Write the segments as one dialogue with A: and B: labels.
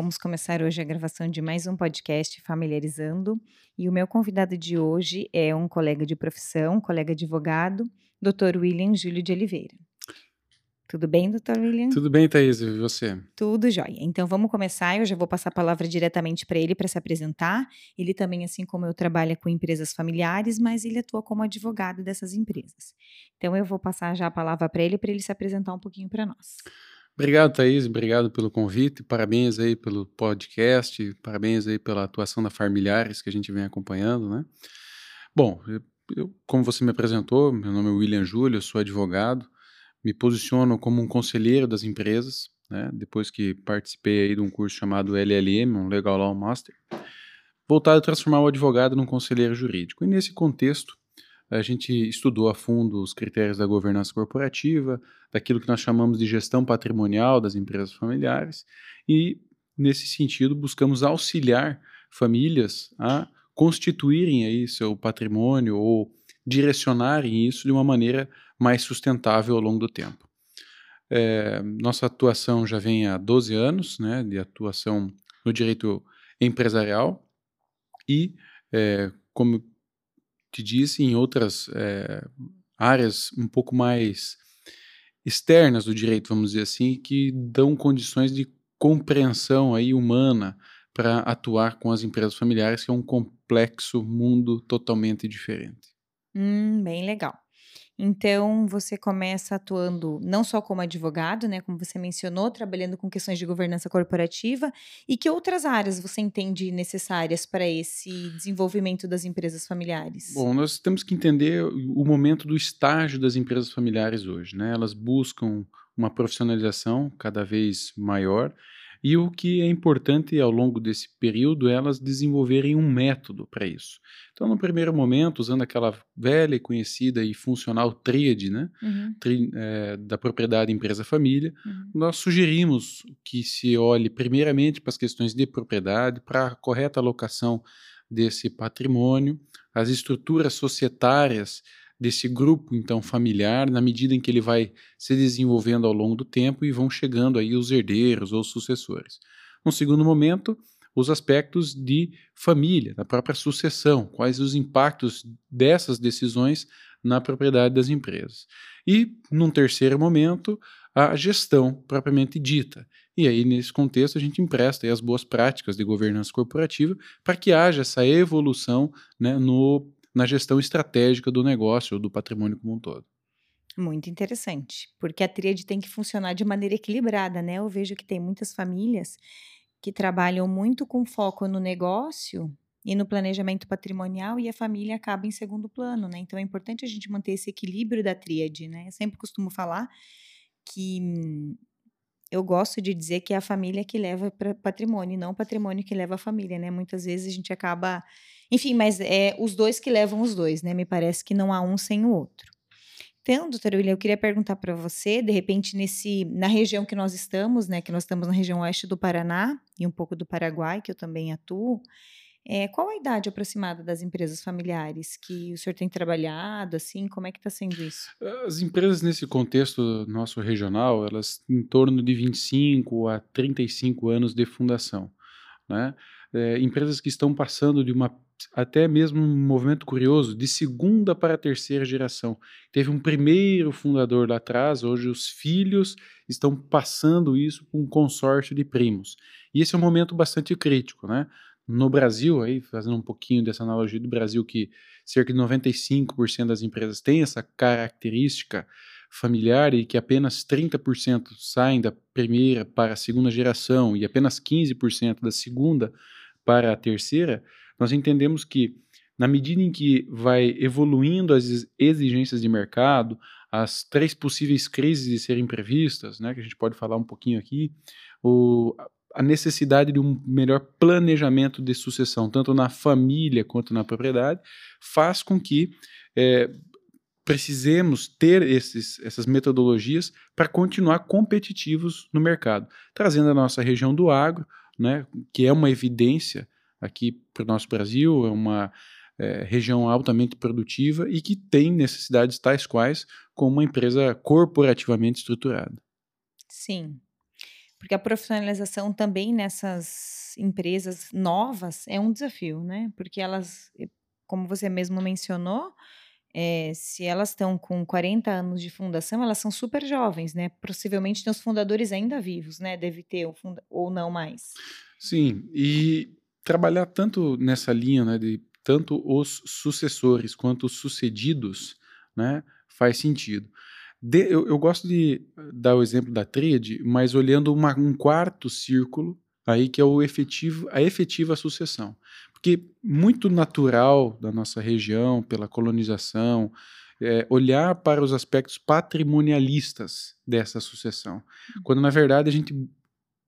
A: Vamos começar hoje a gravação de mais um podcast Familiarizando. E o meu convidado de hoje é um colega de profissão, colega advogado, Dr. William Júlio de Oliveira. Tudo bem, doutor William?
B: Tudo bem, Thaís, e você?
A: Tudo jóia. Então vamos começar. Eu já vou passar a palavra diretamente para ele para se apresentar. Ele também, assim como eu, trabalha com empresas familiares, mas ele atua como advogado dessas empresas. Então eu vou passar já a palavra para ele para ele se apresentar um pouquinho para nós.
B: Obrigado, Thaís. Obrigado pelo convite. Parabéns aí pelo podcast. Parabéns aí pela atuação da Familiares que a gente vem acompanhando, né? Bom, eu, como você me apresentou, meu nome é William Júlio, eu sou advogado me posiciono como um conselheiro das empresas, né, depois que participei aí de um curso chamado LLM, um Legal Law Master, voltado a transformar o advogado num conselheiro jurídico. E nesse contexto, a gente estudou a fundo os critérios da governança corporativa, daquilo que nós chamamos de gestão patrimonial das empresas familiares, e nesse sentido buscamos auxiliar famílias a constituírem aí seu patrimônio ou direcionarem isso de uma maneira mais sustentável ao longo do tempo. É, nossa atuação já vem há 12 anos, né, de atuação no direito empresarial e, é, como te disse, em outras é, áreas um pouco mais externas do direito, vamos dizer assim, que dão condições de compreensão aí humana para atuar com as empresas familiares, que é um complexo mundo totalmente diferente.
A: Hum, bem legal. Então, você começa atuando não só como advogado, né, como você mencionou, trabalhando com questões de governança corporativa, e que outras áreas você entende necessárias para esse desenvolvimento das empresas familiares?
B: Bom, nós temos que entender o momento do estágio das empresas familiares hoje, né? Elas buscam uma profissionalização cada vez maior e o que é importante ao longo desse período é elas desenvolverem um método para isso. Então, no primeiro momento, usando aquela velha e conhecida e funcional tríade né, uhum. tri, é, da propriedade empresa-família, uhum. nós sugerimos que se olhe primeiramente para as questões de propriedade, para a correta alocação desse patrimônio, as estruturas societárias desse grupo então familiar na medida em que ele vai se desenvolvendo ao longo do tempo e vão chegando aí os herdeiros ou sucessores. No segundo momento, os aspectos de família, da própria sucessão, quais os impactos dessas decisões na propriedade das empresas. E, num terceiro momento, a gestão propriamente dita. E aí, nesse contexto, a gente empresta as boas práticas de governança corporativa para que haja essa evolução né, no na gestão estratégica do negócio ou do patrimônio como um todo.
A: Muito interessante, porque a tríade tem que funcionar de maneira equilibrada, né? Eu vejo que tem muitas famílias que trabalham muito com foco no negócio e no planejamento patrimonial e a família acaba em segundo plano, né? Então é importante a gente manter esse equilíbrio da tríade, né? Eu sempre costumo falar que eu gosto de dizer que é a família que leva para patrimônio, não o patrimônio que leva a família, né? Muitas vezes a gente acaba enfim, mas é os dois que levam os dois, né? Me parece que não há um sem o outro. Então, doutora William, eu queria perguntar para você, de repente, nesse, na região que nós estamos, né? Que nós estamos na região oeste do Paraná e um pouco do Paraguai, que eu também atuo. É, qual a idade aproximada das empresas familiares que o senhor tem trabalhado, assim, como é que está sendo isso?
B: As empresas nesse contexto nosso regional, elas em torno de 25 a 35 anos de fundação, né? É, empresas que estão passando de uma até mesmo um movimento curioso de segunda para terceira geração. Teve um primeiro fundador lá atrás, hoje os filhos estão passando isso com um consórcio de primos. E esse é um momento bastante crítico, né? No Brasil, aí fazendo um pouquinho dessa analogia do Brasil, que cerca de 95% das empresas têm essa característica familiar e que apenas 30% saem da primeira para a segunda geração e apenas 15% da segunda para a terceira, nós entendemos que, na medida em que vai evoluindo as exigências de mercado, as três possíveis crises de serem previstas, né, que a gente pode falar um pouquinho aqui, o, a necessidade de um melhor planejamento de sucessão, tanto na família quanto na propriedade, faz com que é, precisemos ter esses, essas metodologias para continuar competitivos no mercado, trazendo a nossa região do agro, né, que é uma evidência aqui para o nosso Brasil, é uma é, região altamente produtiva e que tem necessidades tais quais como uma empresa corporativamente estruturada.
A: Sim. Porque a profissionalização também nessas empresas novas é um desafio, né? Porque elas, como você mesmo mencionou, é, se elas estão com 40 anos de fundação, elas são super jovens, né? Possivelmente tem os fundadores ainda vivos, né? Deve ter, ou não mais.
B: Sim, e trabalhar tanto nessa linha, né, de tanto os sucessores quanto os sucedidos, né, faz sentido. De, eu, eu, gosto de dar o exemplo da tríade, mas olhando uma, um quarto círculo aí que é o efetivo, a efetiva sucessão. Porque muito natural da nossa região, pela colonização, é, olhar para os aspectos patrimonialistas dessa sucessão, uhum. quando na verdade a gente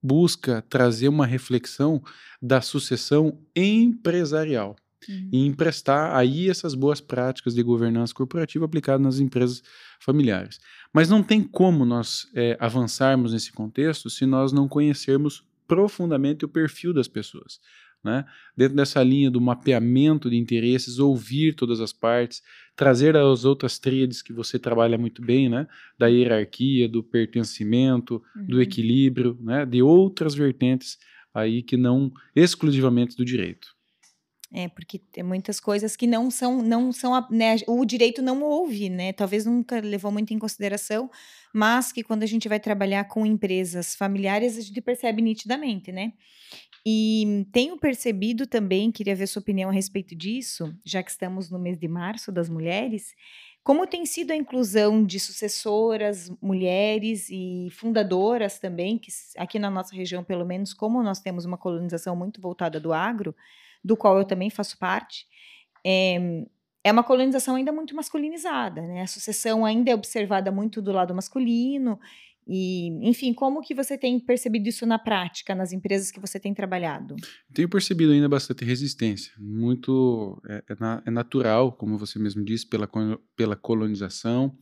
B: busca trazer uma reflexão da sucessão empresarial uhum. e emprestar aí essas boas práticas de governança corporativa aplicadas nas empresas familiares. Mas não tem como nós é, avançarmos nesse contexto se nós não conhecermos profundamente o perfil das pessoas. Né? Dentro dessa linha do mapeamento de interesses, ouvir todas as partes, trazer as outras tríades que você trabalha muito bem, né? da hierarquia, do pertencimento, uhum. do equilíbrio, né? de outras vertentes aí que não exclusivamente do direito.
A: É, porque tem muitas coisas que não são, não são, né, o direito não ouve, né? Talvez nunca levou muito em consideração, mas que quando a gente vai trabalhar com empresas familiares, a gente percebe nitidamente, né? E tenho percebido também, queria ver sua opinião a respeito disso, já que estamos no mês de março das mulheres, como tem sido a inclusão de sucessoras, mulheres e fundadoras também, que aqui na nossa região, pelo menos, como nós temos uma colonização muito voltada do agro, do qual eu também faço parte, é, é uma colonização ainda muito masculinizada, né? A sucessão ainda é observada muito do lado masculino e, enfim, como que você tem percebido isso na prática, nas empresas que você tem trabalhado?
B: Tenho percebido ainda bastante resistência. Muito é, é, na, é natural, como você mesmo disse, pela, pela colonização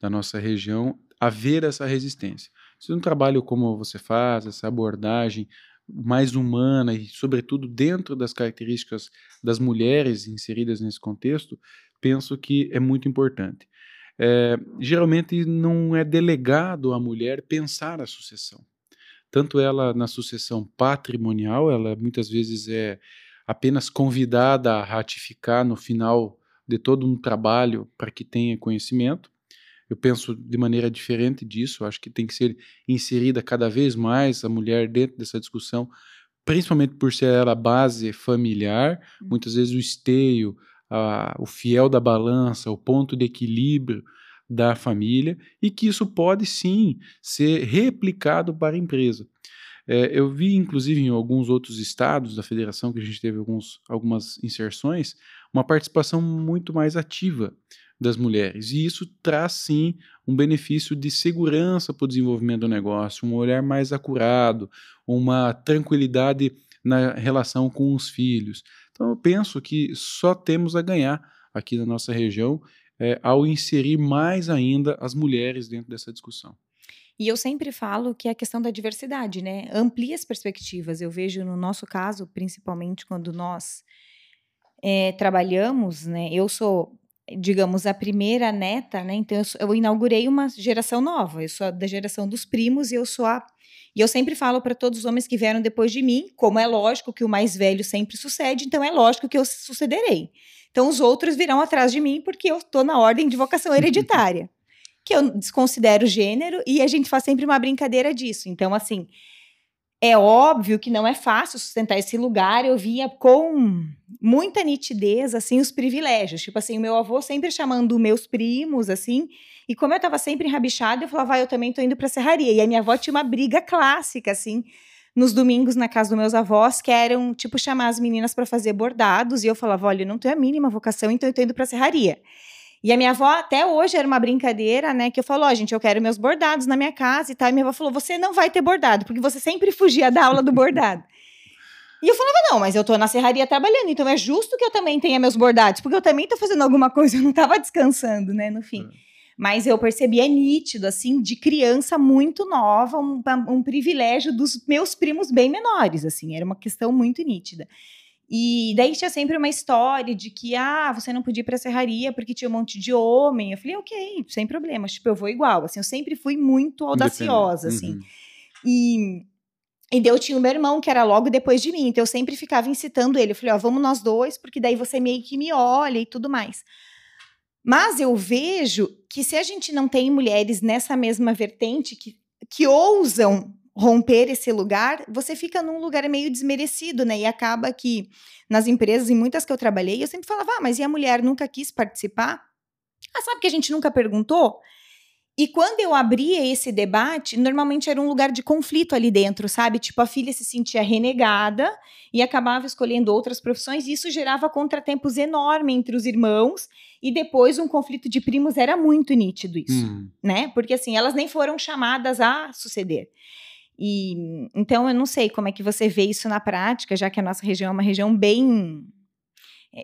B: da nossa região, haver essa resistência. Se um trabalho como você faz, essa abordagem mais humana e, sobretudo, dentro das características das mulheres inseridas nesse contexto, penso que é muito importante. É, geralmente não é delegado à mulher pensar a sucessão. Tanto ela na sucessão patrimonial, ela muitas vezes é apenas convidada a ratificar no final de todo um trabalho para que tenha conhecimento, eu penso de maneira diferente disso. acho que tem que ser inserida cada vez mais a mulher dentro dessa discussão, principalmente por ser ela base familiar, uhum. muitas vezes o esteio, a, o fiel da balança, o ponto de equilíbrio da família, e que isso pode sim ser replicado para a empresa. É, eu vi, inclusive, em alguns outros estados da federação, que a gente teve alguns, algumas inserções, uma participação muito mais ativa das mulheres. E isso traz sim um benefício de segurança para o desenvolvimento do negócio, um olhar mais acurado, uma tranquilidade na relação com os filhos. Então eu penso que só temos a ganhar aqui na nossa região é, ao inserir mais ainda as mulheres dentro dessa discussão.
A: E eu sempre falo que é a questão da diversidade, né? Amplia as perspectivas. Eu vejo no nosso caso, principalmente quando nós é, trabalhamos, né? Eu sou digamos, a primeira neta, né? Então eu, eu, inaugurei uma geração nova. Eu sou da geração dos primos e eu sou a. E eu sempre falo para todos os homens que vieram depois de mim, como é lógico que o mais velho sempre sucede, então é lógico que eu sucederei. Então os outros virão atrás de mim porque eu estou na ordem de vocação hereditária, que eu desconsidero gênero e a gente faz sempre uma brincadeira disso. Então assim, é óbvio que não é fácil sustentar esse lugar. Eu vinha com muita nitidez, assim, os privilégios. Tipo assim, o meu avô sempre chamando meus primos, assim. E como eu estava sempre enrabixada, eu falava, ah, eu também estou indo para a serraria. E a minha avó tinha uma briga clássica, assim, nos domingos na casa dos meus avós, que eram, tipo, chamar as meninas para fazer bordados. E eu falava, olha, eu não tenho a mínima vocação, então eu estou indo para a serraria. E a minha avó, até hoje, era uma brincadeira, né? Que eu falo, ó, oh, gente, eu quero meus bordados na minha casa e tal. E minha avó falou, você não vai ter bordado, porque você sempre fugia da aula do bordado. E eu falava, não, mas eu tô na serraria trabalhando, então é justo que eu também tenha meus bordados, porque eu também tô fazendo alguma coisa, eu não tava descansando, né, no fim. É. Mas eu percebi, é nítido, assim, de criança muito nova, um, um privilégio dos meus primos bem menores, assim, era uma questão muito nítida. E daí tinha sempre uma história de que, ah, você não podia ir pra serraria porque tinha um monte de homem. Eu falei, ok, sem problemas, tipo, eu vou igual. Assim, eu sempre fui muito audaciosa, assim. Uhum. E, e daí eu tinha o meu irmão, que era logo depois de mim. Então eu sempre ficava incitando ele. Eu falei, ó, vamos nós dois, porque daí você meio que me olha e tudo mais. Mas eu vejo que se a gente não tem mulheres nessa mesma vertente que, que ousam romper esse lugar, você fica num lugar meio desmerecido, né? E acaba que nas empresas, em muitas que eu trabalhei, eu sempre falava, ah, mas e a mulher nunca quis participar? Ah, sabe que a gente nunca perguntou? E quando eu abria esse debate, normalmente era um lugar de conflito ali dentro, sabe? Tipo, a filha se sentia renegada e acabava escolhendo outras profissões, e isso gerava contratempos enormes entre os irmãos, e depois um conflito de primos era muito nítido isso, hum. né? Porque assim, elas nem foram chamadas a suceder. E então eu não sei como é que você vê isso na prática, já que a nossa região é uma região bem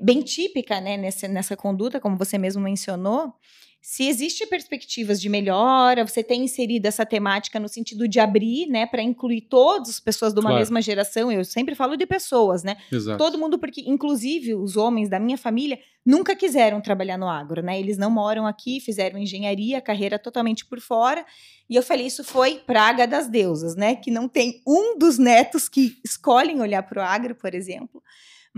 A: bem típica, né, nessa, nessa conduta, como você mesmo mencionou se existe perspectivas de melhora, você tem inserido essa temática no sentido de abrir, né, para incluir todas as pessoas de uma claro. mesma geração. Eu sempre falo de pessoas, né?
B: Exato.
A: Todo mundo, porque inclusive os homens da minha família nunca quiseram trabalhar no agro, né? Eles não moram aqui, fizeram engenharia, carreira totalmente por fora. E eu falei, isso foi praga das deusas, né? Que não tem um dos netos que escolhem olhar para o agro, por exemplo.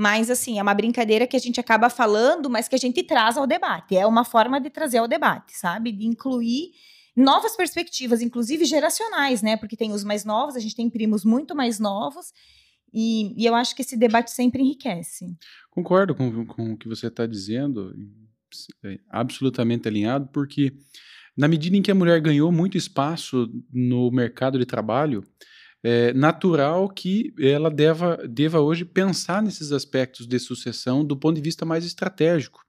A: Mas, assim, é uma brincadeira que a gente acaba falando, mas que a gente traz ao debate. É uma forma de trazer ao debate, sabe? De incluir novas perspectivas, inclusive geracionais, né? Porque tem os mais novos, a gente tem primos muito mais novos. E, e eu acho que esse debate sempre enriquece.
B: Concordo com, com o que você está dizendo, é absolutamente alinhado, porque na medida em que a mulher ganhou muito espaço no mercado de trabalho, é natural que ela deva, deva hoje pensar nesses aspectos de sucessão do ponto de vista mais estratégico.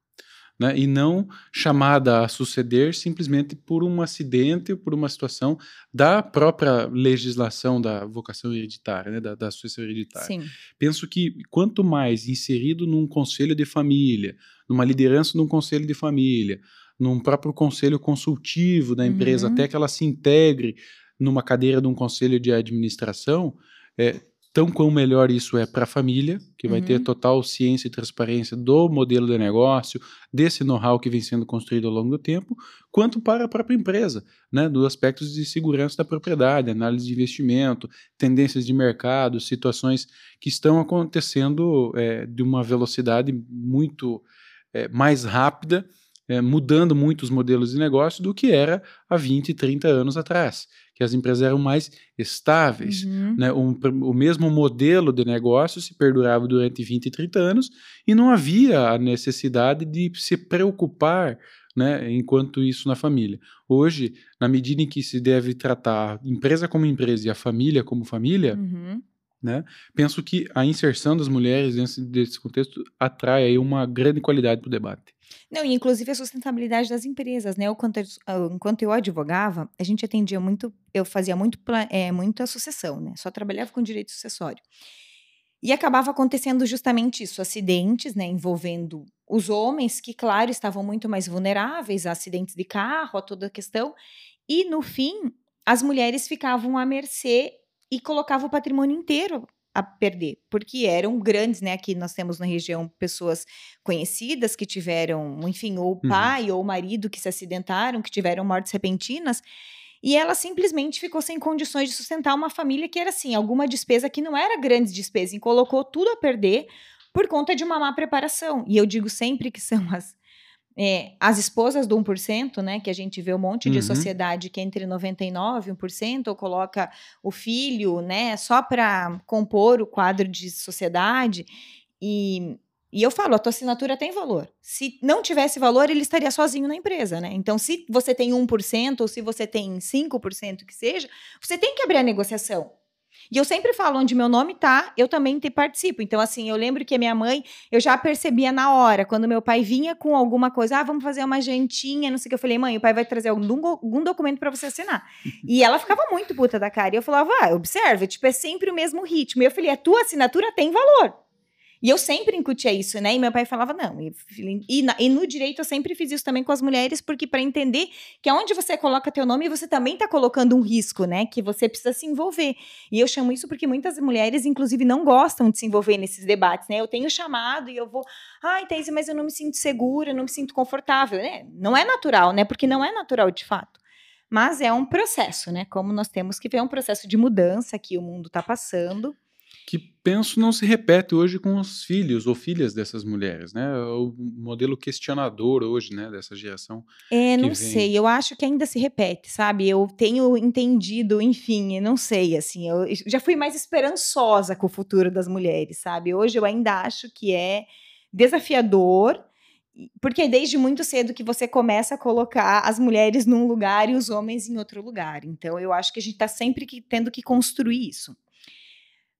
B: Né, e não chamada a suceder simplesmente por um acidente ou por uma situação da própria legislação da vocação hereditária, né, da, da sucessão hereditária.
A: Sim.
B: Penso que quanto mais inserido num conselho de família, numa liderança num conselho de família, num próprio conselho consultivo da empresa, uhum. até que ela se integre numa cadeira de um conselho de administração, é, tão quão melhor isso é para a família, que vai uhum. ter total ciência e transparência do modelo de negócio, desse know-how que vem sendo construído ao longo do tempo, quanto para a própria empresa, né, dos aspectos de segurança da propriedade, análise de investimento, tendências de mercado, situações que estão acontecendo é, de uma velocidade muito é, mais rápida, é, mudando muito os modelos de negócio do que era há 20, 30 anos atrás que as empresas eram mais estáveis. Uhum. Né? Um, o mesmo modelo de negócio se perdurava durante 20 e 30 anos e não havia a necessidade de se preocupar né, enquanto isso na família. Hoje, na medida em que se deve tratar a empresa como empresa e a família como família, uhum. Né, penso que a inserção das mulheres dentro desse contexto atrai uma grande qualidade para o debate.
A: Não, e inclusive a sustentabilidade das empresas, né? Enquanto, enquanto eu advogava, a gente atendia muito, eu fazia muito, é, muita sucessão, né? Só trabalhava com direito sucessório. E acabava acontecendo justamente isso, acidentes, né, envolvendo os homens, que, claro, estavam muito mais vulneráveis a acidentes de carro, a toda a questão. E, no fim, as mulheres ficavam à mercê e colocavam o patrimônio inteiro a perder, porque eram grandes, né? Aqui nós temos na região pessoas conhecidas que tiveram, enfim, ou o uhum. pai uhum. ou o marido que se acidentaram, que tiveram mortes repentinas, e ela simplesmente ficou sem condições de sustentar uma família que era assim, alguma despesa que não era grande despesa, e colocou tudo a perder por conta de uma má preparação. E eu digo sempre que são as é, as esposas do 1%, né, que a gente vê um monte de uhum. sociedade que é entre 99% e 1%, ou coloca o filho, né, só para compor o quadro de sociedade. E, e eu falo, a tua assinatura tem valor. Se não tivesse valor, ele estaria sozinho na empresa, né? Então, se você tem 1% ou se você tem 5% que seja, você tem que abrir a negociação. E eu sempre falo onde meu nome tá, eu também te participo. Então, assim, eu lembro que a minha mãe, eu já percebia na hora, quando meu pai vinha com alguma coisa, ah, vamos fazer uma jantinha, não sei o que. Eu falei, mãe, o pai vai trazer algum, algum documento para você assinar. e ela ficava muito puta da cara. E eu falava, ah, observa, tipo, é sempre o mesmo ritmo. E eu falei, a tua assinatura tem valor. E eu sempre incutia isso, né? E meu pai falava, não. E, e, e no direito eu sempre fiz isso também com as mulheres, porque para entender que aonde você coloca teu nome, você também está colocando um risco, né? Que você precisa se envolver. E eu chamo isso porque muitas mulheres, inclusive, não gostam de se envolver nesses debates, né? Eu tenho chamado e eu vou, ai, Teise, mas eu não me sinto segura, eu não me sinto confortável, né? Não é natural, né? Porque não é natural de fato. Mas é um processo, né? Como nós temos que ver, é um processo de mudança que o mundo está passando
B: que penso não se repete hoje com os filhos ou filhas dessas mulheres, né? O modelo questionador hoje, né, dessa geração.
A: É, não sei, eu acho que ainda se repete, sabe? Eu tenho entendido, enfim, não sei, assim, eu já fui mais esperançosa com o futuro das mulheres, sabe? Hoje eu ainda acho que é desafiador, porque desde muito cedo que você começa a colocar as mulheres num lugar e os homens em outro lugar. Então eu acho que a gente está sempre que, tendo que construir isso.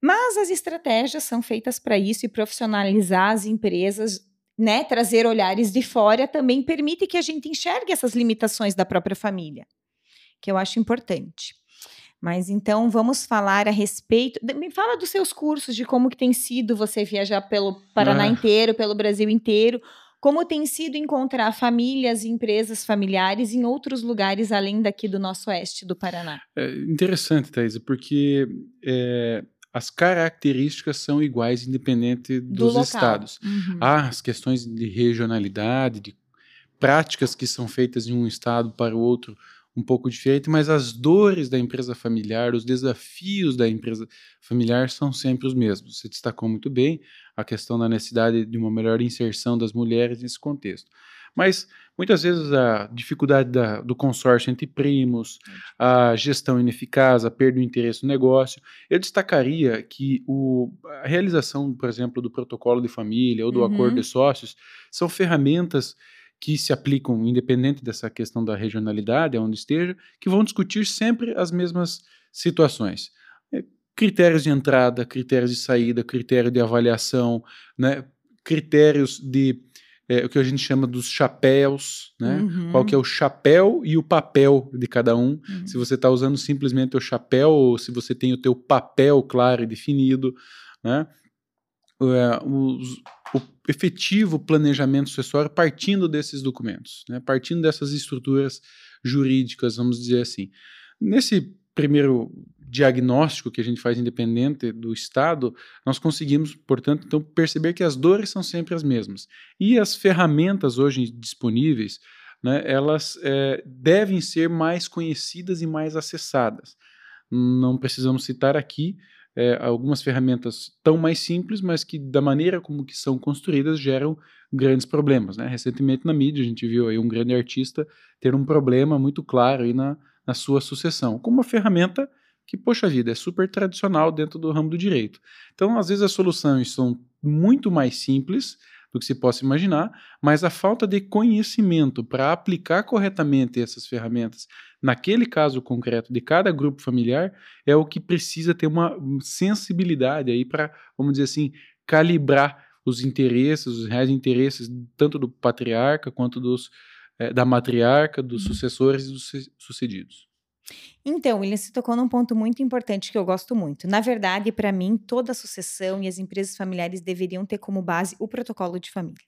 A: Mas as estratégias são feitas para isso e profissionalizar as empresas, né, trazer olhares de fora também permite que a gente enxergue essas limitações da própria família, que eu acho importante. Mas então vamos falar a respeito. Me fala dos seus cursos, de como que tem sido você viajar pelo Paraná ah. inteiro, pelo Brasil inteiro. Como tem sido encontrar famílias e empresas familiares em outros lugares além daqui do nosso oeste do Paraná?
B: É interessante, Thaisa, porque é, as características são iguais, independente dos Do estados. Uhum. Há as questões de regionalidade, de práticas que são feitas em um estado para o outro um pouco diferente, mas as dores da empresa familiar, os desafios da empresa familiar são sempre os mesmos. Você destacou muito bem a questão da necessidade de uma melhor inserção das mulheres nesse contexto. Mas muitas vezes a dificuldade da, do consórcio entre primos, a gestão ineficaz, a perda do interesse no negócio. Eu destacaria que o, a realização, por exemplo, do protocolo de família ou do uhum. acordo de sócios são ferramentas que se aplicam, independente dessa questão da regionalidade, onde esteja, que vão discutir sempre as mesmas situações. É, critérios de entrada, critérios de saída, critério de avaliação, né, critérios de é, o que a gente chama dos chapéus, né? Uhum. Qual que é o chapéu e o papel de cada um. Uhum. Se você está usando simplesmente o chapéu ou se você tem o teu papel claro e definido, né? É, os, o efetivo planejamento sucessório partindo desses documentos, né? partindo dessas estruturas jurídicas, vamos dizer assim. Nesse primeiro diagnóstico que a gente faz independente do Estado, nós conseguimos, portanto, então, perceber que as dores são sempre as mesmas. E as ferramentas hoje disponíveis, né, elas é, devem ser mais conhecidas e mais acessadas. Não precisamos citar aqui é, algumas ferramentas tão mais simples, mas que da maneira como que são construídas geram grandes problemas. Né? Recentemente na mídia a gente viu aí um grande artista ter um problema muito claro aí na, na sua sucessão, como uma ferramenta que, poxa vida, é super tradicional dentro do ramo do direito. Então, às vezes, as soluções são muito mais simples do que se possa imaginar, mas a falta de conhecimento para aplicar corretamente essas ferramentas naquele caso concreto de cada grupo familiar é o que precisa ter uma sensibilidade aí para, vamos dizer assim, calibrar os interesses, os reais interesses tanto do patriarca quanto dos é, da matriarca, dos sucessores e dos sucedidos.
A: Então, William, você tocou num ponto muito importante que eu gosto muito. Na verdade, para mim, toda a sucessão e as empresas familiares deveriam ter como base o protocolo de família.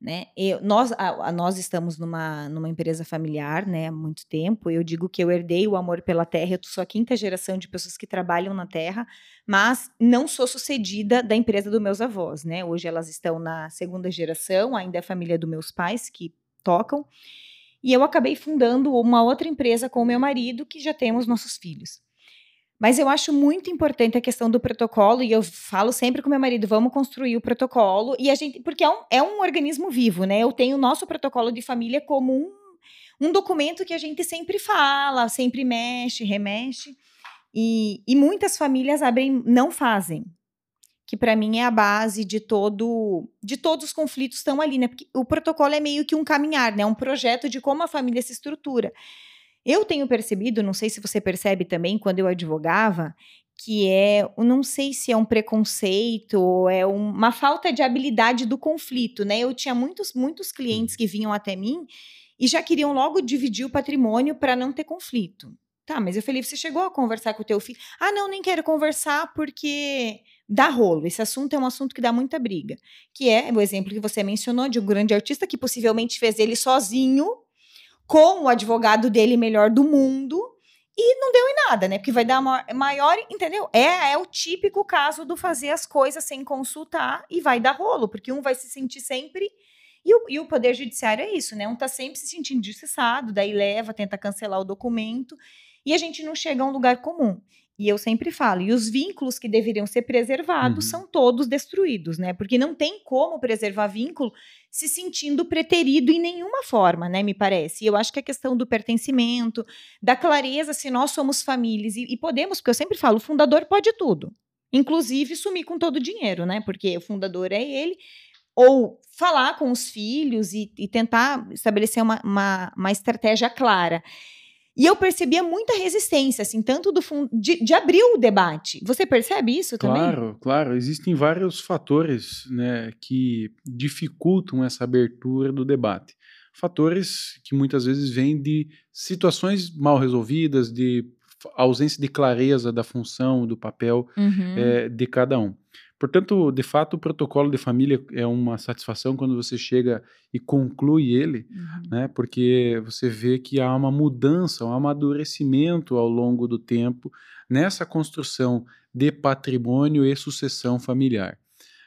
A: Né? Eu, nós, a, a, nós estamos numa, numa empresa familiar né, há muito tempo. Eu digo que eu herdei o amor pela terra. Eu sou a quinta geração de pessoas que trabalham na terra, mas não sou sucedida da empresa dos meus avós. Né? Hoje elas estão na segunda geração, ainda é a família dos meus pais que tocam. E eu acabei fundando uma outra empresa com o meu marido, que já temos nossos filhos. Mas eu acho muito importante a questão do protocolo, e eu falo sempre com meu marido: vamos construir o protocolo, e a gente. Porque é um, é um organismo vivo, né? Eu tenho o nosso protocolo de família como um, um documento que a gente sempre fala, sempre mexe, remexe. E, e muitas famílias abrem, não fazem que para mim é a base de todo de todos os conflitos estão ali, né? Porque o protocolo é meio que um caminhar, né? Um projeto de como a família se estrutura. Eu tenho percebido, não sei se você percebe também quando eu advogava, que é, não sei se é um preconceito ou é uma falta de habilidade do conflito, né? Eu tinha muitos muitos clientes que vinham até mim e já queriam logo dividir o patrimônio para não ter conflito. Tá, mas eu falei, você chegou a conversar com o teu filho? Ah, não, nem quero conversar porque dá rolo. Esse assunto é um assunto que dá muita briga. Que é o exemplo que você mencionou de um grande artista que possivelmente fez ele sozinho, com o advogado dele melhor do mundo, e não deu em nada, né? Porque vai dar maior, entendeu? É, é o típico caso do fazer as coisas sem consultar e vai dar rolo, porque um vai se sentir sempre E o, e o Poder Judiciário é isso, né? Um está sempre se sentindo injustiçado, daí leva, tenta cancelar o documento, e a gente não chega a um lugar comum. E eu sempre falo, e os vínculos que deveriam ser preservados uhum. são todos destruídos, né? Porque não tem como preservar vínculo se sentindo preterido em nenhuma forma, né? Me parece. E eu acho que a questão do pertencimento, da clareza se nós somos famílias, e, e podemos, porque eu sempre falo, o fundador pode tudo. Inclusive sumir com todo o dinheiro, né? Porque o fundador é ele. Ou falar com os filhos e, e tentar estabelecer uma, uma, uma estratégia clara. E eu percebia muita resistência, assim, tanto do fundo de, de, abrir o debate. Você percebe isso também?
B: Claro, claro. Existem vários fatores né, que dificultam essa abertura do debate. Fatores que muitas vezes vêm de situações mal resolvidas, de ausência de clareza da função, do papel uhum. é, de cada um. Portanto, de fato, o protocolo de família é uma satisfação quando você chega e conclui ele, uhum. né? Porque você vê que há uma mudança, um amadurecimento ao longo do tempo nessa construção de patrimônio e sucessão familiar.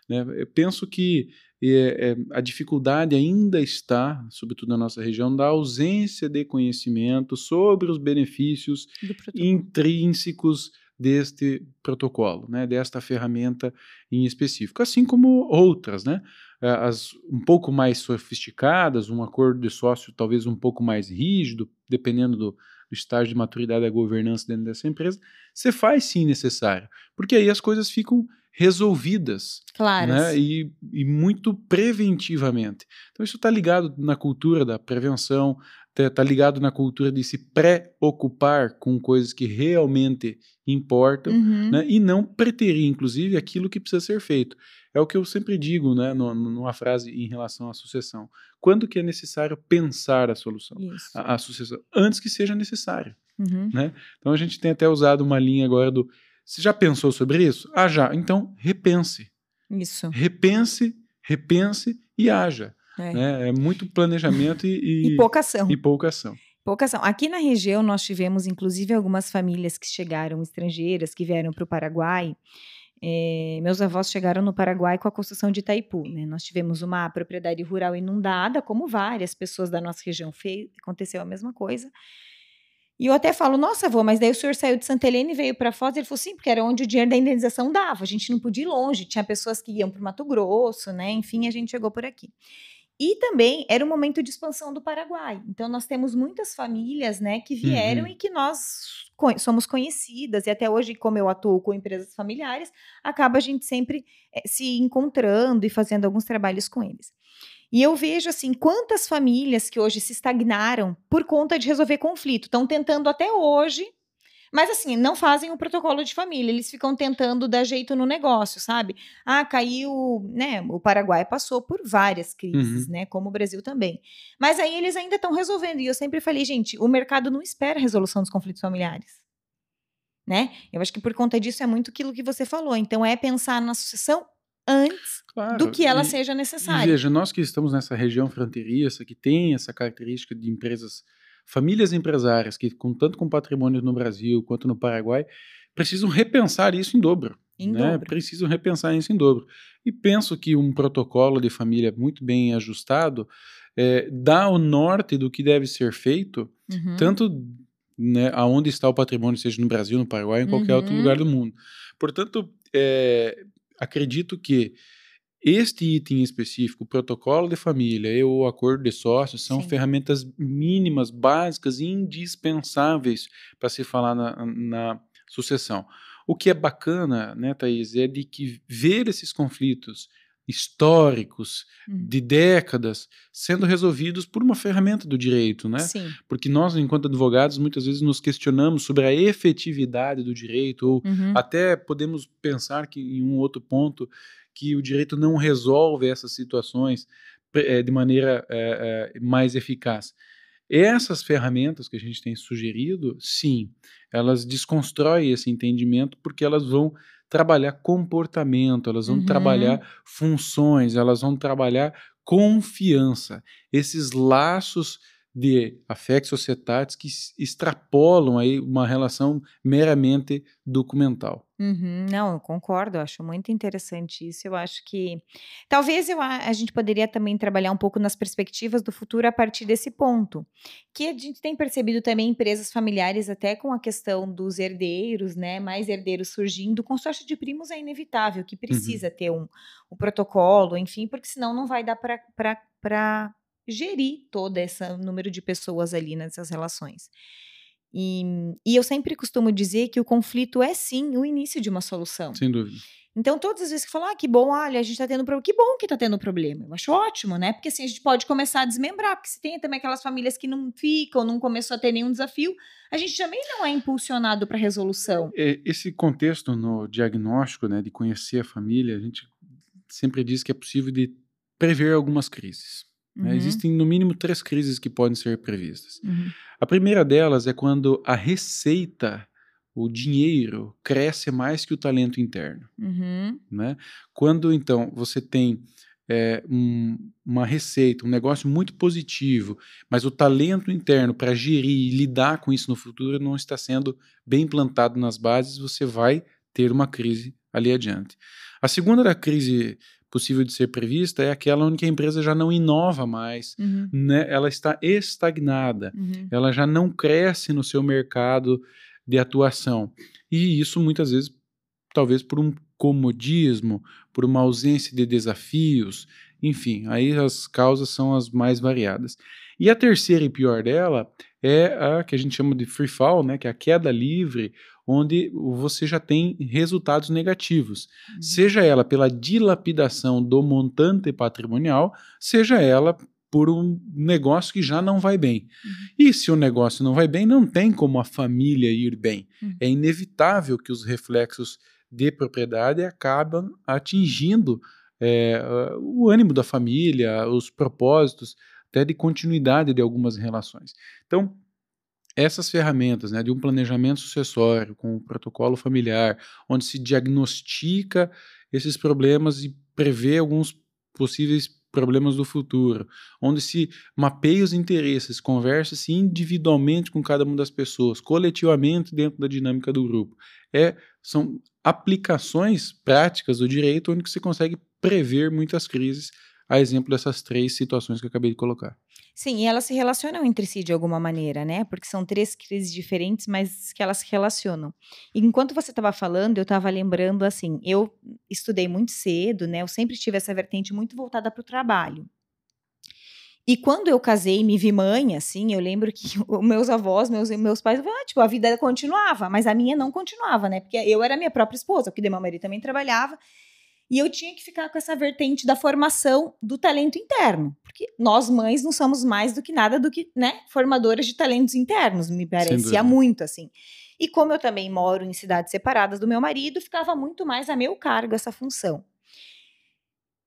B: Né? Eu penso que é, é, a dificuldade ainda está, sobretudo na nossa região, da ausência de conhecimento sobre os benefícios intrínsecos deste protocolo, né, desta ferramenta em específico, assim como outras, né, eh, as um pouco mais sofisticadas, um acordo de sócio talvez um pouco mais rígido, dependendo do, do estágio de maturidade da governança dentro dessa empresa, você faz sim necessário, porque aí as coisas ficam resolvidas.
A: Claro.
B: Né? E, e, muito preventivamente. Então, isso está ligado na cultura da prevenção, tá ligado na cultura de se preocupar com coisas que realmente importam uhum. né? e não preterir, inclusive, aquilo que precisa ser feito. É o que eu sempre digo né, no, numa frase em relação à sucessão. Quando que é necessário pensar a solução, a, a, sucessão? Antes que seja necessário. Uhum. Né? Então, a gente tem até usado uma linha agora do você já pensou sobre isso? Ah, já. Então, repense.
A: Isso.
B: Repense, repense e haja. É, né? é muito planejamento e,
A: e, e pouca ação.
B: E pouca ação.
A: Pouca ação. Aqui na região, nós tivemos, inclusive, algumas famílias que chegaram estrangeiras, que vieram para o Paraguai. É, meus avós chegaram no Paraguai com a construção de Itaipu. Né? Nós tivemos uma propriedade rural inundada, como várias pessoas da nossa região fez, aconteceu a mesma coisa. E eu até falo, nossa, avô, mas daí o senhor saiu de Santa Helena e veio para Foz? Ele falou, sim, porque era onde o dinheiro da indenização dava. A gente não podia ir longe. Tinha pessoas que iam para o Mato Grosso, né? Enfim, a gente chegou por aqui. E também era um momento de expansão do Paraguai. Então, nós temos muitas famílias, né, que vieram uhum. e que nós somos conhecidas. E até hoje, como eu atuo com empresas familiares, acaba a gente sempre é, se encontrando e fazendo alguns trabalhos com eles. E eu vejo assim quantas famílias que hoje se estagnaram por conta de resolver conflito, estão tentando até hoje, mas assim, não fazem o protocolo de família, eles ficam tentando dar jeito no negócio, sabe? Ah, caiu, né? O Paraguai passou por várias crises, uhum. né? Como o Brasil também. Mas aí eles ainda estão resolvendo. E eu sempre falei, gente, o mercado não espera a resolução dos conflitos familiares. Né? Eu acho que por conta disso é muito aquilo que você falou. Então é pensar na sucessão antes claro. do que ela e, seja necessária.
B: E veja, nós que estamos nessa região fronteiriça, que tem essa característica de empresas, famílias empresárias, que com tanto com patrimônio no Brasil quanto no Paraguai, precisam repensar isso em dobro. Em né? dobro. Precisam repensar isso em dobro. E penso que um protocolo de família muito bem ajustado é, dá o norte do que deve ser feito, uhum. tanto né, aonde está o patrimônio, seja no Brasil, no Paraguai, em qualquer uhum. outro lugar do mundo. Portanto, é, acredito que este item específico, o protocolo de família e o acordo de sócios, são Sim. ferramentas mínimas, básicas, indispensáveis para se falar na, na, sucessão. O que é bacana, né, Thaís, é de que ver esses conflitos históricos hum. de décadas sendo resolvidos por uma ferramenta do direito, né?
A: Sim.
B: Porque nós, enquanto advogados, muitas vezes nos questionamos sobre a efetividade do direito ou uhum. até podemos pensar que em um outro ponto que o direito não resolve essas situações é, de maneira é, é, mais eficaz. Essas ferramentas que a gente tem sugerido, sim, elas desconstroem esse entendimento porque elas vão trabalhar comportamento, elas vão uhum. trabalhar funções, elas vão trabalhar confiança. Esses laços de affect societatis que extrapolam aí uma relação meramente documental.
A: Uhum, não, eu concordo, eu acho muito interessante isso. Eu acho que talvez eu, a, gente poderia também trabalhar um pouco nas perspectivas do futuro a partir desse ponto. Que a gente tem percebido também empresas familiares, até com a questão dos herdeiros, né? Mais herdeiros surgindo. O consórcio de primos é inevitável, que uhum. precisa uhum. ter um, um protocolo, enfim, porque senão não vai dar para gerir todo esse número de pessoas ali nessas relações. E, e eu sempre costumo dizer que o conflito é sim o início de uma solução.
B: Sem dúvida.
A: Então, todas as vezes que falam, ah, que bom, olha, a gente tá tendo problema. Que bom que tá tendo problema. Eu acho ótimo, né? Porque assim a gente pode começar a desmembrar. Porque se tem também aquelas famílias que não ficam, não começou a ter nenhum desafio, a gente também não é impulsionado para resolução.
B: É, esse contexto no diagnóstico, né, de conhecer a família, a gente sempre diz que é possível de prever algumas crises. Né? Uhum. Existem, no mínimo, três crises que podem ser previstas. Uhum. A primeira delas é quando a receita, o dinheiro, cresce mais que o talento interno. Uhum. Né? Quando, então, você tem é, um, uma receita, um negócio muito positivo, mas o talento interno para gerir e lidar com isso no futuro não está sendo bem implantado nas bases, você vai ter uma crise ali adiante. A segunda da crise possível de ser prevista é aquela onde a empresa já não inova mais, uhum. né? ela está estagnada, uhum. ela já não cresce no seu mercado de atuação. E isso muitas vezes, talvez por um comodismo, por uma ausência de desafios, enfim, aí as causas são as mais variadas. E a terceira e pior dela é a que a gente chama de free fall, né, que é a queda livre, onde você já tem resultados negativos, uhum. seja ela pela dilapidação do montante patrimonial, seja ela por um negócio que já não vai bem. Uhum. E se o negócio não vai bem, não tem como a família ir bem. Uhum. É inevitável que os reflexos de propriedade acabam atingindo é, o ânimo da família, os propósitos, até de continuidade de algumas relações. Então, essas ferramentas né, de um planejamento sucessório com o protocolo familiar, onde se diagnostica esses problemas e prevê alguns possíveis problemas do futuro, onde se mapeia os interesses, conversa-se individualmente com cada uma das pessoas, coletivamente dentro da dinâmica do grupo. É, são aplicações práticas do direito onde você consegue prever muitas crises, a exemplo dessas três situações que eu acabei de colocar.
A: Sim, e elas se relacionam entre si de alguma maneira, né? Porque são três crises diferentes, mas que elas se relacionam. Enquanto você estava falando, eu estava lembrando assim, eu estudei muito cedo, né? Eu sempre tive essa vertente muito voltada para o trabalho. E quando eu casei, me vi mãe, assim, eu lembro que os meus avós, meus, meus pais, ah, tipo, a vida continuava, mas a minha não continuava, né? Porque eu era minha própria esposa, porque meu marido também trabalhava. E eu tinha que ficar com essa vertente da formação do talento interno. Porque nós, mães, não somos mais do que nada do que, né, formadoras de talentos internos, me parecia muito assim. E como eu também moro em cidades separadas do meu marido, ficava muito mais a meu cargo essa função.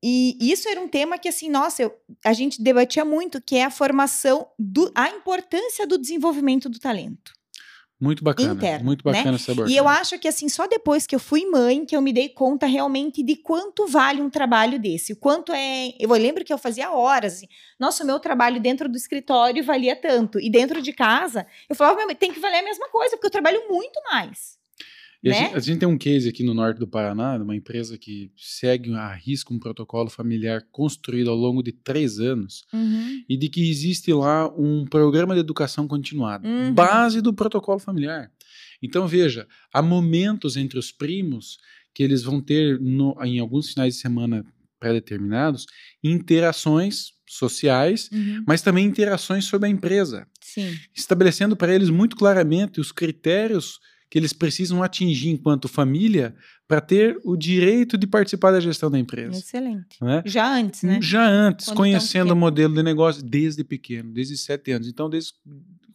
A: E isso era um tema que, assim, nossa, eu, a gente debatia muito, que é a formação, do, a importância do desenvolvimento do talento.
B: Muito bacana. Interno, muito né? bacana
A: né? essa E eu acho que assim, só depois que eu fui mãe que eu me dei conta realmente de quanto vale um trabalho desse. O quanto é. Eu lembro que eu fazia horas. Assim, Nossa, o meu trabalho dentro do escritório valia tanto. E dentro de casa, eu falava, tem que valer a mesma coisa, porque eu trabalho muito mais.
B: E né? a, gente, a, gente, tem um case aqui no norte do Paraná, uma empresa que segue a risco um protocolo familiar construído ao longo de três anos uhum. e de que existe lá um programa de educação continuada, uhum. base do protocolo familiar. Então veja, há momentos entre os primos que eles vão ter no, em alguns finais de semana pré-determinados interações sociais, uhum. mas também interações sobre a empresa,
A: Sim.
B: estabelecendo para eles muito claramente os critérios que eles precisam atingir enquanto família para ter o direito de participar da gestão da empresa.
A: Excelente. É? Já antes, né?
B: Já antes, Quando conhecendo o modelo de negócio desde pequeno, desde sete anos. Então, desde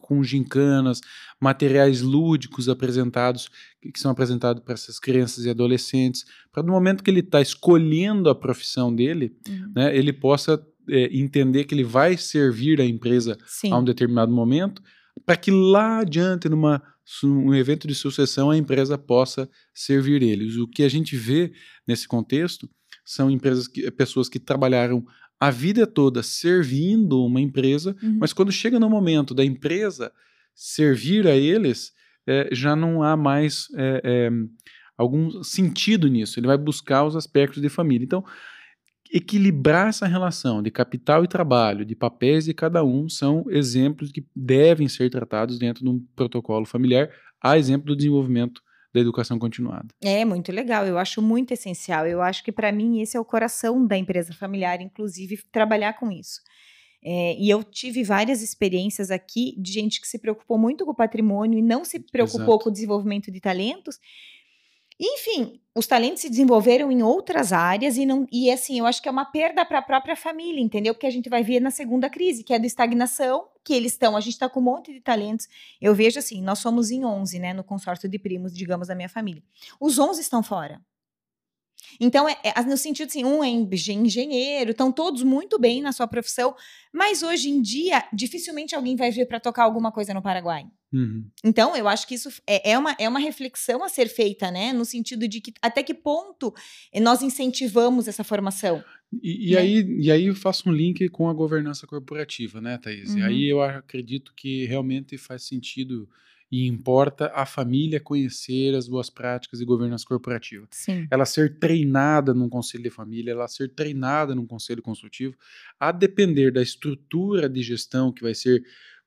B: com gincanas, materiais lúdicos apresentados, que são apresentados para essas crianças e adolescentes, para no momento que ele está escolhendo a profissão dele, uhum. né, ele possa é, entender que ele vai servir a empresa Sim. a um determinado momento, para que lá adiante, numa um evento de sucessão, a empresa possa servir eles. O que a gente vê nesse contexto são empresas que, pessoas que trabalharam a vida toda servindo uma empresa,
A: Uhum.
B: mas quando chega no momento da empresa servir a eles, é, já não há mais é, é, algum sentido nisso. Ele vai buscar os aspectos de família. Então, equilibrar essa relação de capital e trabalho, de papéis de cada um, são exemplos que devem ser tratados dentro de um protocolo familiar, a exemplo do desenvolvimento da educação continuada.
A: É muito legal, eu acho muito essencial. Eu acho que para mim esse é o coração da empresa familiar, inclusive trabalhar com isso. É, e eu tive várias experiências aqui de gente que se preocupou muito com o patrimônio e não se preocupou
B: Exato.
A: com o desenvolvimento de talentos. Enfim, os talentos se desenvolveram em outras áreas e não e assim, eu acho que é uma perda para a própria família, entendeu? Porque a gente vai ver na segunda crise, que é da estagnação, que eles estão, a gente está com um monte de talentos. Eu vejo assim, nós somos em 11, né, no consórcio de primos, digamos, da minha família. Os 11 estão fora. Então, é, é, no sentido assim, um é engenheiro, estão todos muito bem na sua profissão, mas hoje em dia, dificilmente alguém vai vir para tocar alguma coisa no Paraguai.
B: Uhum.
A: Então, eu acho que isso é, é, uma, é uma reflexão a ser feita, né? No sentido de que até que ponto nós incentivamos essa formação.
B: E, e
A: Né?
B: aí, e aí eu faço um link com a governança corporativa, né, Thaís? E
A: Uhum.
B: aí eu acredito que realmente faz sentido e importa a família conhecer as boas práticas de governança corporativa.
A: Sim.
B: Ela ser treinada num conselho de família, ela ser treinada num conselho consultivo, a depender da estrutura de gestão que vai ser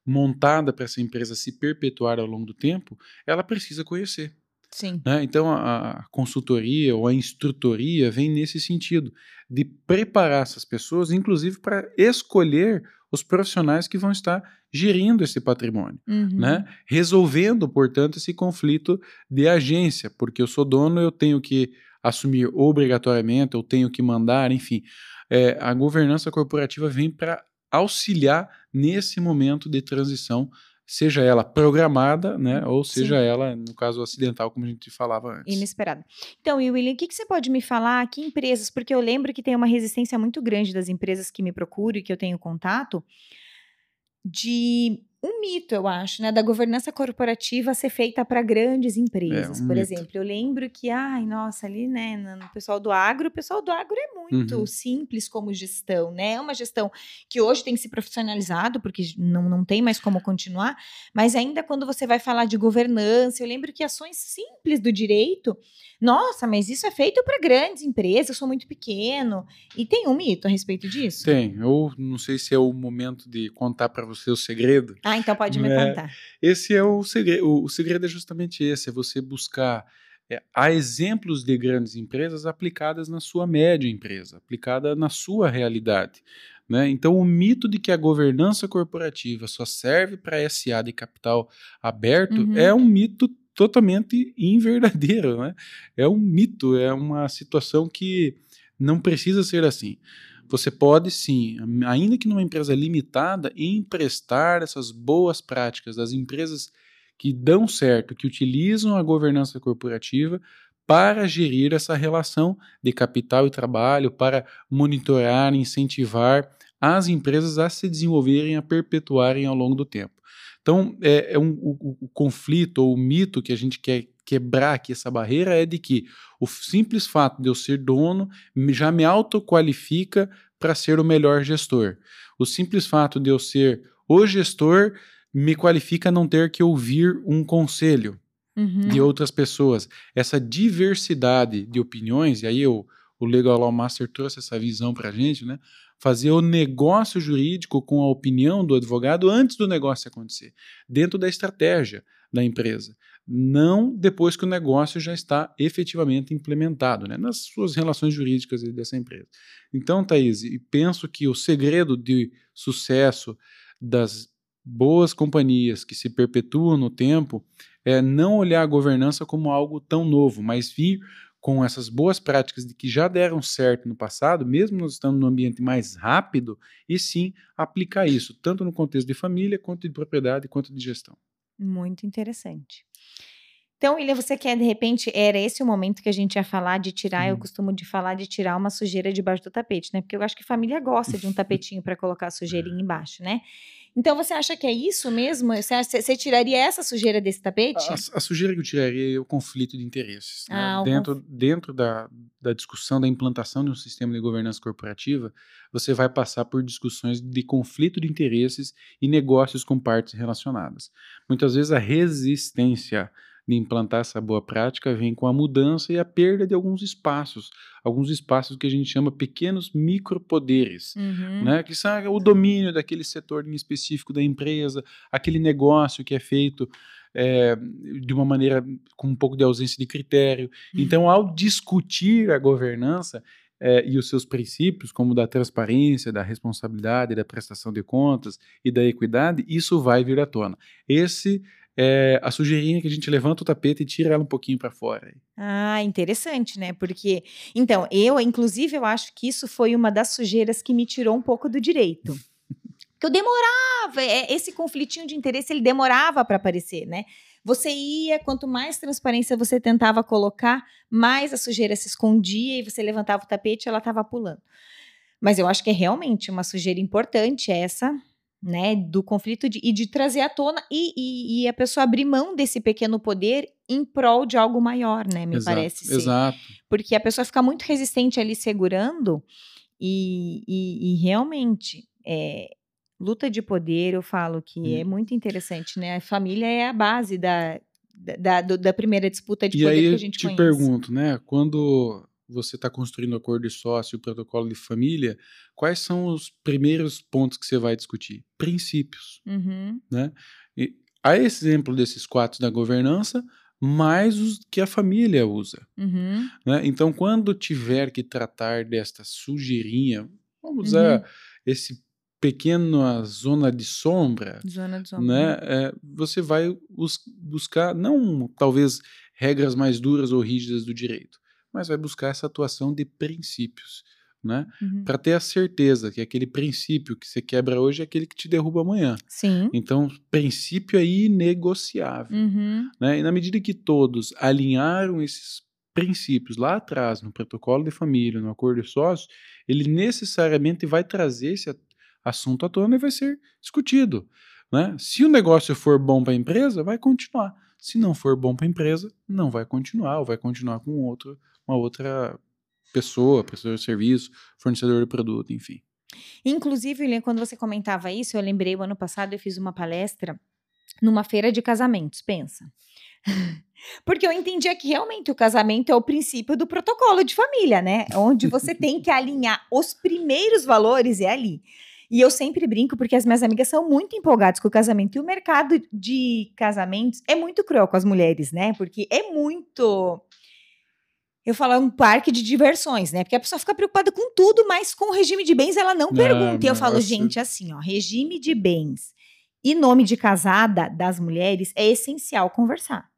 B: montada para essa empresa se perpetuar ao longo do tempo, ela precisa conhecer.
A: Sim.
B: né? Então, a, a consultoria ou a instrutoria vem nesse sentido, de preparar essas pessoas, inclusive para escolher os profissionais que vão estar gerindo esse patrimônio,
A: Uhum.
B: né? resolvendo, portanto, esse conflito de agência, porque eu sou dono, eu tenho que assumir obrigatoriamente, eu tenho que mandar, enfim. É, a governança corporativa vem para auxiliar nesse momento de transição seja ela programada, né, ou seja
A: Sim.
B: ela, no caso, acidental, como a gente falava antes.
A: Inesperado. Então, e William, o que, que você pode me falar? Que empresas? Porque eu lembro que tem uma resistência muito grande das empresas que me procuram e que eu tenho contato de um mito, eu acho, né, da governança corporativa ser feita para grandes empresas.
B: um
A: Por
B: mito.
A: exemplo, eu lembro que, ai, nossa, ali, né, no no pessoal do agro, o pessoal do agro é muito
B: Uhum.
A: simples como gestão, né? É uma gestão que hoje tem se profissionalizado, porque não, não tem mais como continuar, mas ainda quando você vai falar de governança, eu lembro que ações simples do direito, nossa, mas isso é feito para grandes empresas, eu sou muito pequeno. E tem um mito a respeito disso?
B: Tem, eu não sei se é o momento de contar para você o segredo.
A: Ah, então pode me
B: É.
A: contar.
B: Esse é o segredo. O, o segredo é justamente esse: é você buscar. É, há exemplos de grandes empresas aplicadas na sua média empresa, aplicada na sua realidade. Né? Então, o mito de que a governança corporativa só serve para SA de capital aberto
A: Uhum.
B: é um mito totalmente inverdadeiro. Né? É um mito, é uma situação que não precisa ser assim. Você pode sim, ainda que numa empresa limitada, emprestar essas boas práticas das empresas que dão certo, que utilizam a governança corporativa para gerir essa relação de capital e trabalho, para monitorar, incentivar as empresas a se desenvolverem, a perpetuarem ao longo do tempo. Então, é, é um, o, o conflito ou o mito que a gente quer quebrar aqui, essa barreira, é de que o simples fato de eu ser dono já me autoqualifica para ser o melhor gestor. O simples fato de eu ser o gestor me qualifica a não ter que ouvir um conselho
A: Uhum.
B: de outras pessoas. Essa diversidade de opiniões, e aí o, o Legal Law Master trouxe essa visão para a gente, né? Fazer o negócio jurídico com a opinião do advogado antes do negócio acontecer, dentro da estratégia da empresa. Não depois que o negócio já está efetivamente implementado, né? nas suas relações jurídicas dessa empresa. Então, Thaís, penso que o segredo de sucesso das boas companhias que se perpetuam no tempo é não olhar a governança como algo tão novo, mas vir com essas boas práticas de que já deram certo no passado, mesmo nós estando num ambiente mais rápido, e sim aplicar isso, tanto no contexto de família, quanto de propriedade, quanto de gestão.
A: Muito interessante. Então, William, você quer, de repente, era esse o momento que a gente ia falar de tirar, eu
B: Sim.
A: costumo de falar de tirar uma sujeira debaixo do tapete, né? Porque eu acho que família gosta de um tapetinho para colocar a sujeirinha embaixo, né? Então você acha que é isso mesmo? Você, acha, você tiraria essa sujeira desse tapete?
B: A, a, sujeira que eu tiraria é o conflito de interesses. Né?
A: Ah,
B: dentro
A: conf...
B: dentro da, da discussão da implantação de um sistema de governança corporativa, você vai passar por discussões de conflito de interesses e negócios com partes relacionadas. Muitas vezes a resistência de implantar essa boa prática vem com a mudança e a perda de alguns espaços, alguns espaços que a gente chama pequenos micropoderes,
A: uhum.
B: né? que são o domínio daquele setor em específico da empresa, aquele negócio que é feito é, de uma maneira com um pouco de ausência de critério. Uhum. Então, ao discutir a governança, é, e os seus princípios, como da transparência, da responsabilidade, da prestação de contas e da equidade, isso vai vir à tona. Esse é a sujeirinha que a gente levanta o tapete e tira ela um pouquinho para fora.
A: Ah, interessante, né? Porque, então, eu, inclusive, eu acho que isso foi uma das sujeiras que me tirou um pouco do direito. que eu demorava, é, esse conflitinho de interesse, ele demorava para aparecer, né? Você ia, quanto mais transparência você tentava colocar, mais a sujeira se escondia e você levantava o tapete e ela estava pulando. Mas eu acho que é realmente uma sujeira importante essa, né, do conflito de, e de trazer à tona e, e, e, a pessoa abrir mão desse pequeno poder em prol de algo maior, né, me
B: exato,
A: parece ser.
B: Exato.
A: Porque a pessoa fica muito resistente ali segurando e, e, e realmente é, luta de poder, eu falo que hum. é muito interessante, né? A família é a base da, da, da, da primeira disputa de
B: e
A: poder
B: aí
A: que a gente
B: te
A: conhece.
B: pergunto, né? Quando você está construindo o acordo de sócio protocolo de família, quais são os primeiros pontos que você vai discutir? Princípios.
A: Uhum.
B: Né? E, a exemplo desses quatro da governança, mais os que a família usa.
A: Uhum.
B: Né? Então, quando tiver que tratar desta sujeirinha, vamos usar uhum. esse pequena zona de sombra,
A: zona de sombra.
B: né? É, você vai bus buscar não talvez regras mais duras ou rígidas do direito, mas vai buscar essa atuação de princípios, né?
A: Uhum.
B: Para ter a certeza que aquele princípio que você quebra hoje é aquele que te derruba amanhã.
A: Sim.
B: Então, princípio é inegociável,
A: uhum.
B: né? E na medida que todos alinharam esses princípios lá atrás no protocolo de família, no acordo de sócios, ele necessariamente vai trazer esse assunto à tona e vai ser discutido, né? Se o negócio for bom para a empresa, vai continuar. Se não for bom para a empresa, não vai continuar, ou vai continuar com outro uma outra pessoa, prestador de serviço, fornecedor de produto, enfim.
A: Inclusive, quando você comentava isso, eu lembrei, o ano passado eu fiz uma palestra numa feira de casamentos, pensa. Porque eu entendia que realmente o casamento é o princípio do protocolo de família, né? Onde você tem que alinhar os primeiros valores é ali. E eu sempre brinco porque as minhas amigas são muito empolgadas com o casamento. E o mercado de casamentos é muito cruel com as mulheres, né? Porque é muito eu falo, é um parque de diversões, né? Porque a pessoa fica preocupada com tudo, mas com o regime de bens ela não pergunta. e eu falo, gente, assim, ó, regime de bens e nome de casada das mulheres é essencial conversar.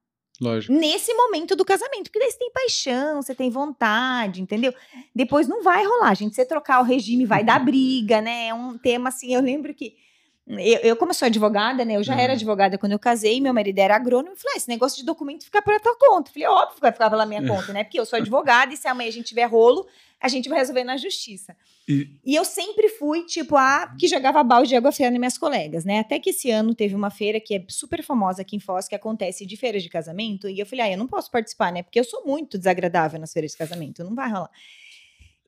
B: Lógico.
A: Nesse momento do casamento, porque daí você tem paixão, você tem vontade, entendeu? Depois não vai rolar, gente. Você trocar o regime vai dar briga, né? É um tema assim, eu lembro que eu, eu, como sou advogada, né? Eu já uhum. era advogada quando eu casei, meu marido era agrônomo. Eu falei, ah, esse negócio de documento fica pela tua conta. Eu falei, óbvio que vai ficar pela minha é. conta, né? Porque eu sou advogada e se amanhã a gente tiver rolo, a gente vai resolver na justiça.
B: E,
A: e eu sempre fui, tipo, a que jogava balde de água fria nas minhas colegas, né? Até que esse ano teve uma feira que é super famosa aqui em Foz, que acontece de feiras de casamento. E eu falei, ah, eu não posso participar, né? Porque eu sou muito desagradável nas feiras de casamento, não vai rolar.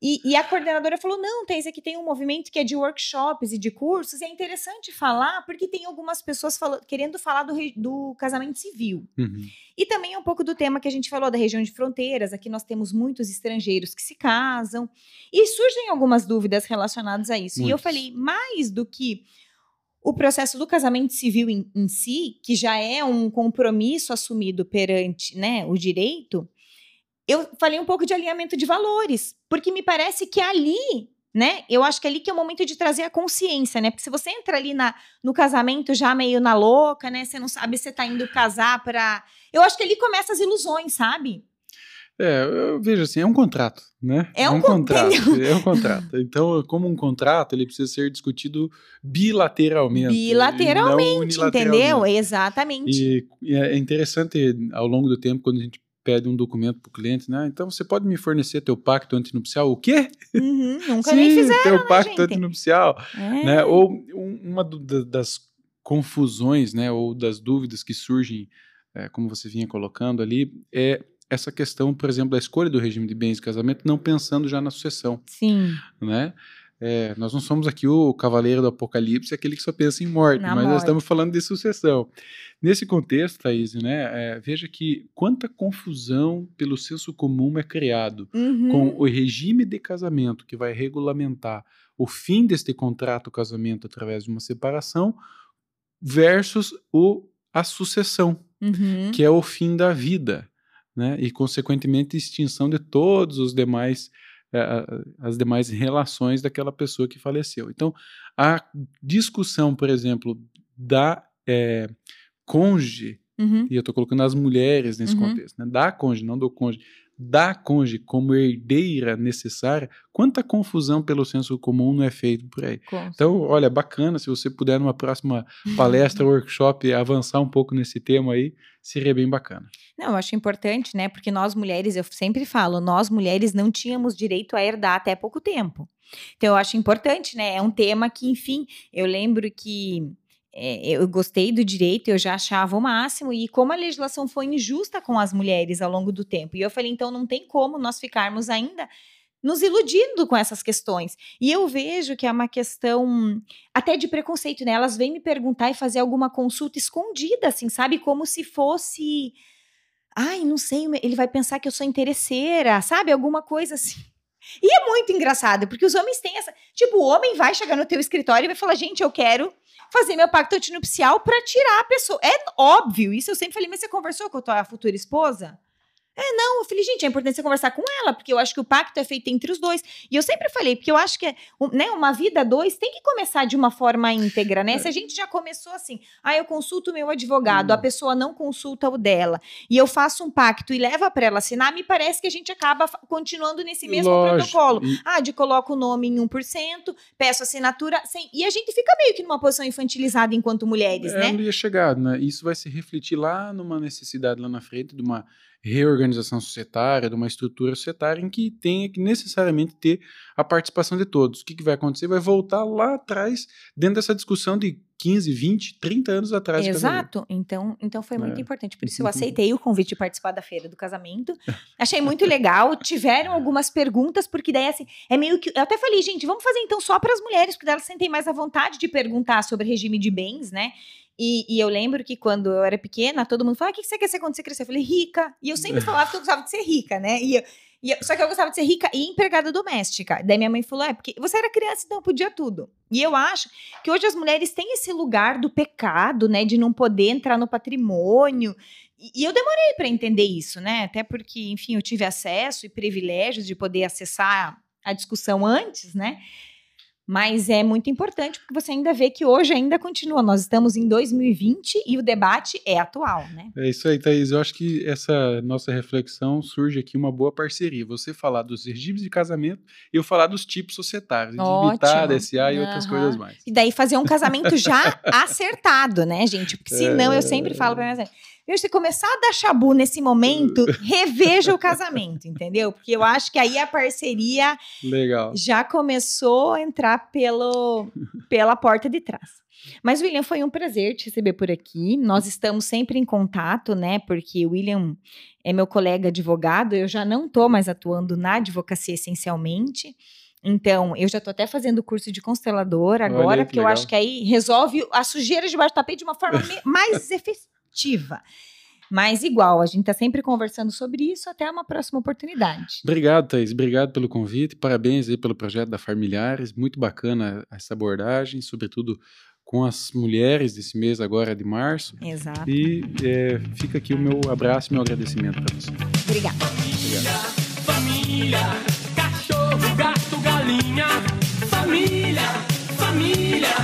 A: E, e, a coordenadora falou: não, Thais, aqui tem um movimento que é de workshops e de cursos, e é interessante falar, porque tem algumas pessoas querendo falar do, do casamento civil.
B: Uhum.
A: E também é um pouco do tema que a gente falou da região de fronteiras. Aqui nós temos muitos estrangeiros que se casam, e surgem algumas dúvidas relacionadas a isso. Muitos. E eu falei: mais do que o processo do casamento civil em, em si, que já é um compromisso assumido perante né, o direito eu falei um pouco de alinhamento de valores, porque me parece que ali, né? Eu acho que é ali que é o momento de trazer a consciência, né? Porque se você entra ali na, no casamento já meio na louca, né? Você não sabe se tá indo casar para. Eu acho que ali começa as ilusões, sabe?
B: É, eu vejo assim, é um contrato, né?
A: É um, é um contrato.
B: É um contrato. Então, como um contrato, ele precisa ser discutido bilateralmente.
A: Bilateralmente, entendeu? Exatamente.
B: E, e, é interessante, ao longo do tempo, quando a gente pede um documento para o cliente, né? Então você pode me fornecer teu pacto antinupcial? O quê?
A: Uhum, nunca Sim, nem fizeram,
B: teu
A: né,
B: pacto
A: gente?
B: antinupcial,
A: É.
B: né? Ou um- uma do- das confusões, né? Ou das dúvidas que surgem, é, como você vinha colocando ali, é essa questão, por exemplo, da escolha do regime de bens de casamento, não pensando já na sucessão,
A: Sim,
B: né? É, nós não somos aqui o cavaleiro do apocalipse, aquele que só pensa em morte,
A: Na
B: mas nós
A: morte.
B: estamos falando de sucessão. Nesse contexto, Thaís, né, é, veja que quanta confusão pelo senso comum é criado
A: Uhum.
B: com o regime de casamento que vai regulamentar o fim deste contrato casamento através de uma separação versus o, a sucessão,
A: Uhum.
B: que é o fim da vida, né? E consequentemente extinção de todos os demais as demais relações daquela pessoa que faleceu. Então, a discussão, por exemplo, da eh, cônjuge,
A: Uhum.
B: e eu estou colocando as mulheres nesse
A: Uhum.
B: contexto, né? da cônjuge, não do cônjuge, da cônjuge como herdeira necessária, quanta confusão pelo senso comum não é feito por aí.
A: Com
B: Então, olha, bacana, se você puder numa próxima palestra, workshop, avançar um pouco nesse tema aí, seria bem bacana.
A: Não, eu acho importante, né? Porque nós mulheres, eu sempre falo, nós mulheres não tínhamos direito a herdar até pouco tempo. Então, eu acho importante, né? É um tema que, enfim, eu lembro que é, eu gostei do direito, eu já achava o máximo, e como a legislação foi injusta com as mulheres ao longo do tempo. E eu falei, então não tem como nós ficarmos ainda nos iludindo com essas questões. E eu vejo que é uma questão até de preconceito, né? Elas vêm me perguntar e fazer alguma consulta escondida, assim, sabe? Como se fosse. Ai, não sei, ele vai pensar que eu sou interesseira, sabe? Alguma coisa assim. E é muito engraçado, porque os homens têm essa. Tipo, o homem vai chegar no teu escritório e vai falar: gente, eu quero fazer meu pacto antinupcial pra tirar a pessoa. É óbvio, isso eu sempre falei, mas você conversou com a tua futura esposa? É, não, eu falei, gente, é importante você conversar com ela, porque eu acho que o pacto é feito entre os dois. E eu sempre falei, porque eu acho que é, né, uma vida a dois tem que começar de uma forma íntegra, né? Se a gente já começou assim, ah, eu consulto o meu advogado, a
B: Hum.
A: pessoa não consulta o dela, e eu faço um pacto e leva para ela assinar, me parece que a gente acaba continuando nesse mesmo
B: Lógico,
A: protocolo. Ah, de coloco o nome em 1%, peço assinatura, sem, e a gente fica meio que numa posição infantilizada enquanto mulheres,
B: É,
A: né?
B: não ia chegar, né? Isso vai se refletir lá numa necessidade lá na frente de uma reorganização societária, de uma estrutura societária em que tenha que necessariamente ter a participação de todos. O que, que vai acontecer? Vai voltar lá atrás, dentro dessa discussão de 15, 20, 30 anos atrás.
A: Exato. Então, então foi muito
B: É.
A: importante. Por isso eu aceitei o convite de participar da feira do casamento. Achei muito legal. Tiveram algumas perguntas, porque daí assim, é meio que. Eu até falei, gente, vamos fazer então só para as mulheres, porque elas sentem mais à vontade de perguntar sobre regime de bens, né? E, e eu lembro que quando eu era pequena, todo mundo falava: o que você quer ser quando você crescer? Eu falei, rica. E eu sempre falava que eu gostava de ser rica, né? E eu- e só que eu gostava de ser rica e empregada doméstica. Daí minha mãe falou: é, porque você era criança, então podia tudo. E eu acho que hoje as mulheres têm esse lugar do pecado, né? De não poder entrar no patrimônio. E eu demorei para entender isso, né? Até porque, enfim, eu tive acesso e privilégios de poder acessar a discussão antes, né? Mas é muito importante porque você ainda vê que hoje ainda continua. Nós estamos em 2020 e o debate é atual, né?
B: É isso aí, Thaís. Eu acho que essa nossa reflexão surge aqui uma boa parceria. Você falar dos regimes de casamento e eu falar dos tipos societários, de
A: Ótimo.
B: SA e outras
A: Aham.
B: coisas mais.
A: E daí fazer um casamento já acertado, né, gente? Porque senão eu sempre falo pra minha "Meu, se começar a dar chabu nesse momento, reveja o casamento, entendeu? Porque eu acho que aí a parceria
B: Legal.
A: já começou a entrar pelo, pela porta de trás. Mas, William, foi um prazer te receber por aqui. Nós estamos sempre em contato, né? Porque o William é meu colega advogado, eu já não estou mais atuando na advocacia essencialmente. Então, eu já estou até fazendo o curso de constelador agora, porque eu
B: legal.
A: acho que aí resolve a sujeira debaixo do tapete de uma forma mais efetiva. Mas igual, a gente está sempre conversando sobre isso. Até uma próxima oportunidade.
B: Obrigado, Thaís. Obrigado pelo convite. Parabéns aí pelo projeto da Familiares. Muito bacana essa abordagem, sobretudo com as mulheres desse mês agora de março.
A: Exato.
B: E é, fica aqui o meu abraço e meu agradecimento para você.
A: Obrigada.
B: Obrigado.
C: família, cachorro, gato, galinha, família, família,